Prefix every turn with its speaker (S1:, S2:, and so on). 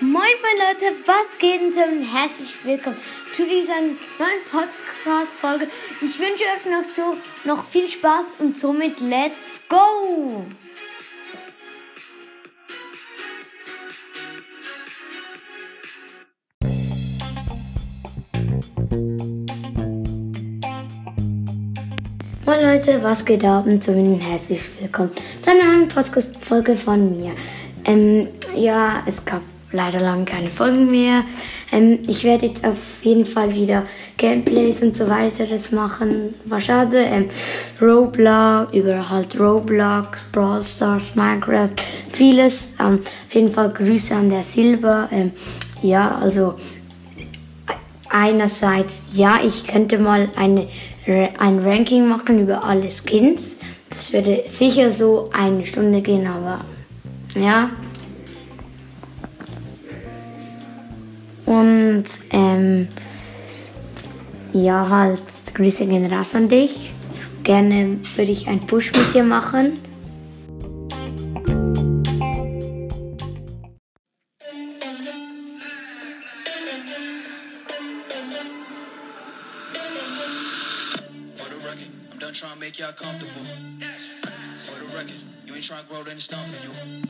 S1: Moin moin Leute, was geht denn so herzlich willkommen zu dieser neuen Podcast-Folge. Ich wünsche euch noch so noch viel Spaß und somit let's go! Moin Leute, was geht ab und somit herzlich willkommen zu einer neuen Podcast-Folge von mir. Ähm, ja, es gab leider lange keine Folgen mehr. Ähm, ich werde jetzt auf jeden Fall wieder Gameplays und so weiter das machen. War schade. Ähm, Roblox, über halt Roblox, Brawl Stars, Minecraft, vieles. Ähm, auf jeden Fall Grüße an der Silber. Ähm, ja, also einerseits, ja, ich könnte mal eine, ein Ranking machen über alle Skins. Das würde sicher so eine Stunde gehen, aber ja. Und ähm, ja, halt, Grüße gehen raus an dich. Gerne würde ich einen Push mit dir machen.
S2: I'm done trying to make y'all comfortable. For the record, you ain't trying to grow, then it's done for you.